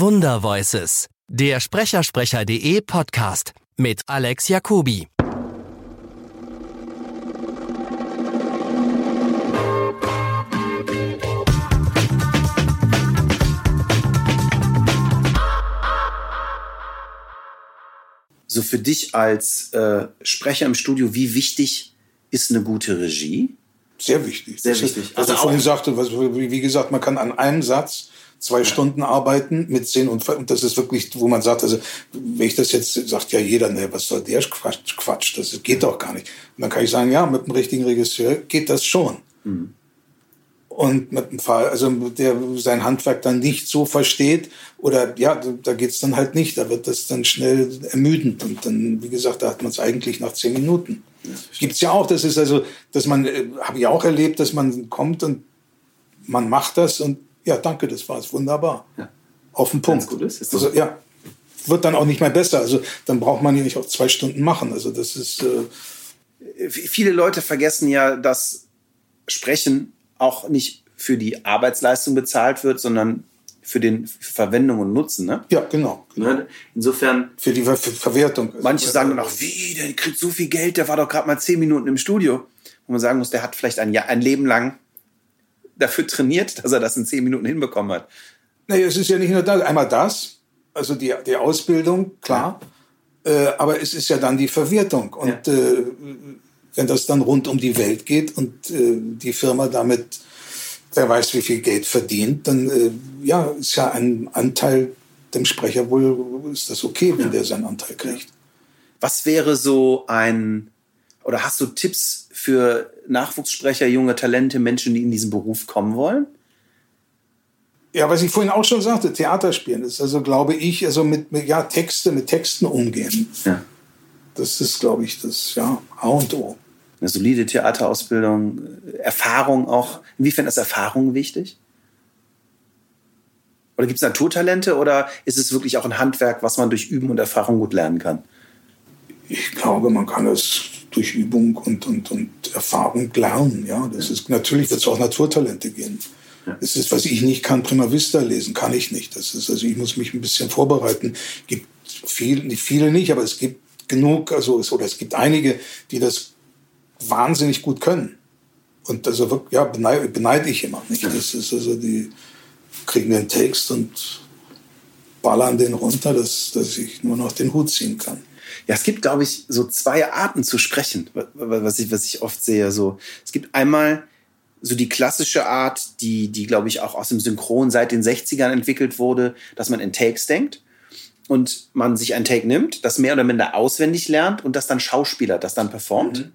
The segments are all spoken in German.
Wundervoices, der Sprechersprecher.de Podcast mit Alex Jacobi. So für dich als äh, Sprecher im Studio, wie wichtig ist eine gute Regie? Sehr wichtig. Sehr wichtig. Also Also vorhin auch- sagte, was, wie wie gesagt, man kann an einem Satz zwei Stunden arbeiten mit Sinn und, das ist wirklich, wo man sagt, also wenn ich das jetzt, sagt ja jeder, ne, was soll der Quatsch, Quatsch, das geht doch gar nicht. Und dann kann ich sagen, ja, mit dem richtigen Regisseur geht das schon. Und mit dem Fall, also der sein Handwerk dann nicht so versteht, oder ja, da geht's dann halt nicht, da wird das dann schnell ermüdend. Und dann, wie gesagt, da hat man es eigentlich nach zehn Minuten. Gibt's ja auch, das ist also, dass man, äh, habe ich auch erlebt, dass man kommt und man macht das und ja, danke, das war's, wunderbar. Ja. Auf den Punkt. Gut ist, ist also, ja, wird dann auch nicht mehr besser. Also dann braucht man ja nicht auch zwei Stunden machen. Also das ist, äh, viele Leute vergessen ja, dass Sprechen auch nicht für die Arbeitsleistung bezahlt wird, sondern für den für Verwendung und Nutzen. Ne? ja, genau. Ne? Insofern, Für die Ver Ver Verwertung. manche sagen dann auch, wie, der kriegt so viel Geld, der war doch gerade mal zehn Minuten im Studio. Wo man sagen muss, der hat vielleicht ein, Jahr, ein Leben lang dafür trainiert, dass er das in zehn Minuten hinbekommen hat. Naja, es ist ja nicht nur das. Einmal das, also die, die Ausbildung, klar. Äh, aber es ist ja dann die Verwertung. Und Ja. äh, wenn das dann rund um die Welt geht und äh, die Firma damit, wer weiß, wie viel Geld verdient, dann äh, ja, ist ja ein Anteil dem Sprecher wohl, ist das okay, wenn der seinen Anteil kriegt. Was wäre so ein, oder hast du Tipps für Nachwuchssprecher, junge Talente, Menschen, die in diesen Beruf kommen wollen? Ja, was ich vorhin auch schon sagte, Theater spielen ist also, glaube ich, also mit, mit ja, Texte, mit Texten umgehen. Ja. Das ist, glaube ich, das ja, A und O. Eine solide Theaterausbildung, Erfahrung auch. Inwiefern ist Erfahrung wichtig? Oder gibt es Naturtalente oder ist es wirklich auch ein Handwerk, was man durch Üben und Erfahrung gut lernen kann? Ich glaube, man kann es durch Übung und, und, und Erfahrung lernen. Ja, das ist, natürlich wird es auch Naturtalente geben. Es ist, was ich nicht kann, Prima Vista lesen, kann ich nicht. Das ist, also ich muss mich ein bisschen vorbereiten. Gibt viel, nicht viele nicht, aber es gibt genug, also es, oder es gibt einige, die das wahnsinnig gut können. Und also wirklich, ja, beneide, beneide ich immer. Nicht? Das ist also die kriegen den Text und ballern den runter, dass, dass ich nur noch den Hut ziehen kann. Ja, es gibt, glaube ich, so zwei Arten zu sprechen, wa- wa- was ich, was ich oft sehe. So, es gibt einmal so die klassische Art, die, die, glaube ich, auch aus dem Synchron seit den 60ern entwickelt wurde, dass man in Takes denkt und man sich ein Take nimmt, das mehr oder minder auswendig lernt und das dann Schauspieler, das dann performt.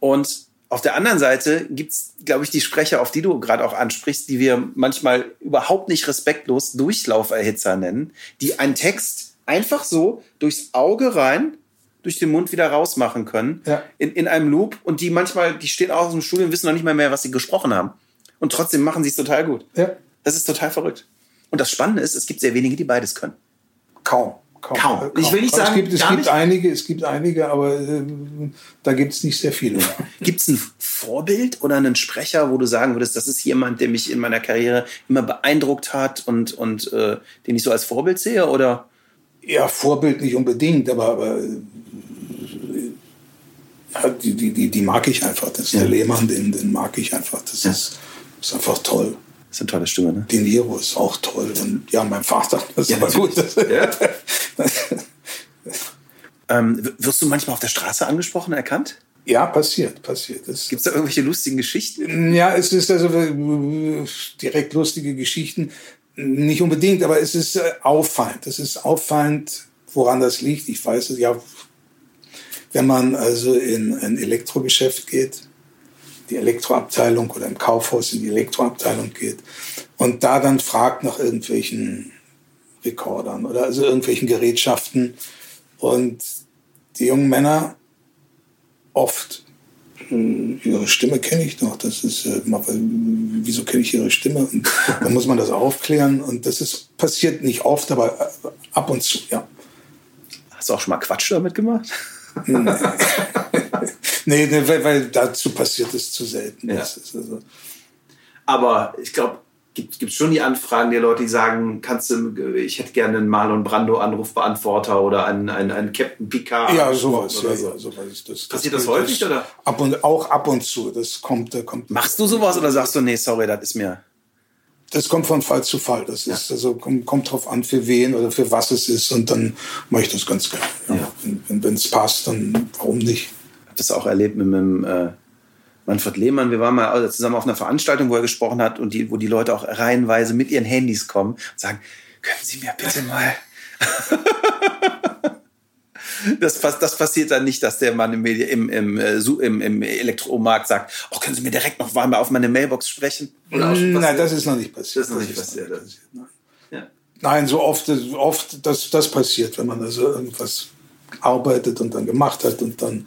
Und auf der anderen Seite gibt's, glaube ich, die Sprecher, auf die du gerade auch ansprichst, die wir manchmal überhaupt nicht respektlos Durchlauferhitzer nennen, die einen Text einfach so durchs Auge rein, durch den Mund wieder rausmachen können, Ja. in, in einem Loop. Und die manchmal, die stehen auch aus dem Studio und wissen noch nicht mal mehr, was sie gesprochen haben. Und trotzdem machen sie es total gut. Ja. Das ist total verrückt. Und das Spannende ist, es gibt sehr wenige, die beides können. Kaum. Kaum. Kaum. Ich will nicht Aber sagen, es gibt, es gibt nicht. einige, es gibt einige, aber äh, da gibt es nicht sehr viele. Gibt es ein Vorbild oder einen Sprecher, wo du sagen würdest, das ist jemand, der mich in meiner Karriere immer beeindruckt hat und, und äh, den ich so als Vorbild sehe? Oder Ja, Vorbild nicht unbedingt, aber, aber äh, ja, die, die, die, die mag ich einfach. Das ist Ja. der Lehmann, den, den mag ich einfach. Das Ja. ist, ist einfach toll. das ist eine tolle Stimme, ne? De Niro ist auch toll. Und ja, mein Vater, das ist Ja, aber gut. Das, Ja. Ähm, wirst du manchmal auf der Straße angesprochen, erkannt? ja, passiert, passiert. Gibt es da irgendwelche lustigen Geschichten? Ja, es ist also äh, direkt lustige Geschichten. Nicht unbedingt, aber es ist äh, auffallend. Es ist auffallend, woran das liegt. Ich weiß es ja, wenn man also in ein Elektrogeschäft geht, die Elektroabteilung oder im Kaufhaus in die Elektroabteilung geht und da dann fragt nach irgendwelchen Rekordern oder also irgendwelchen Gerätschaften und die jungen Männer oft ihre Stimme kenne ich doch. Das ist, äh, äh, wieso kenne ich ihre Stimme? Und dann muss man das aufklären. Und das ist passiert nicht oft, aber äh, ab und zu, ja. Hast du auch schon mal Quatsch damit gemacht? Nee, nee weil, weil dazu passiert es zu selten. Ja. Also, Aber ich glaube, gibt es schon die Anfragen der Leute, die sagen, kannst du, ich hätte gerne einen Marlon Brando Anrufbeantworter oder einen, einen, einen Captain Picard. Ja, sowas. Oder Ja, so. ja, sowas ist das, Passiert das gilt häufig, oder? Ab und, auch ab und zu. Das kommt, kommt. Machst du sowas oder sagst du, nee, sorry, das ist mir. Das kommt von Fall zu Fall. Das ist also kommt, kommt drauf an, für wen oder für was es ist. Und dann mache ich das ganz gerne. Ja. Ja. Wenn es passt, dann warum nicht? habe das auch erlebt mit dem äh, Manfred Lehmann. Wir waren mal also zusammen auf einer Veranstaltung, wo er gesprochen hat und die, wo die Leute auch reihenweise mit ihren Handys kommen und sagen, können Sie mir bitte mal. Das, das passiert dann nicht, dass der Mann im, Medi im, im, äh, im, im Elektromarkt sagt, oh, können Sie mir direkt noch mal auf meine Mailbox sprechen? Nein, das ist noch nicht passiert. Das ist noch nicht passiert, Nein. ja. Nein, so oft, oft das, das passiert, wenn man also irgendwas arbeitet und dann gemacht hat und dann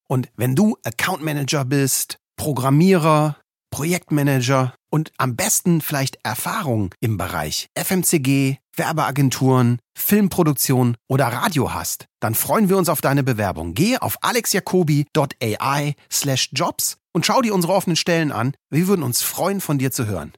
Projektmanager und am besten vielleicht Erfahrung im Bereich FMCG, Werbeagenturen, Filmproduktion oder Radio hast, dann freuen wir uns auf deine Bewerbung. Gehe auf alexjacobi.ai slash jobs und schau dir unsere offenen Stellen an. Wir würden uns freuen, von dir zu hören.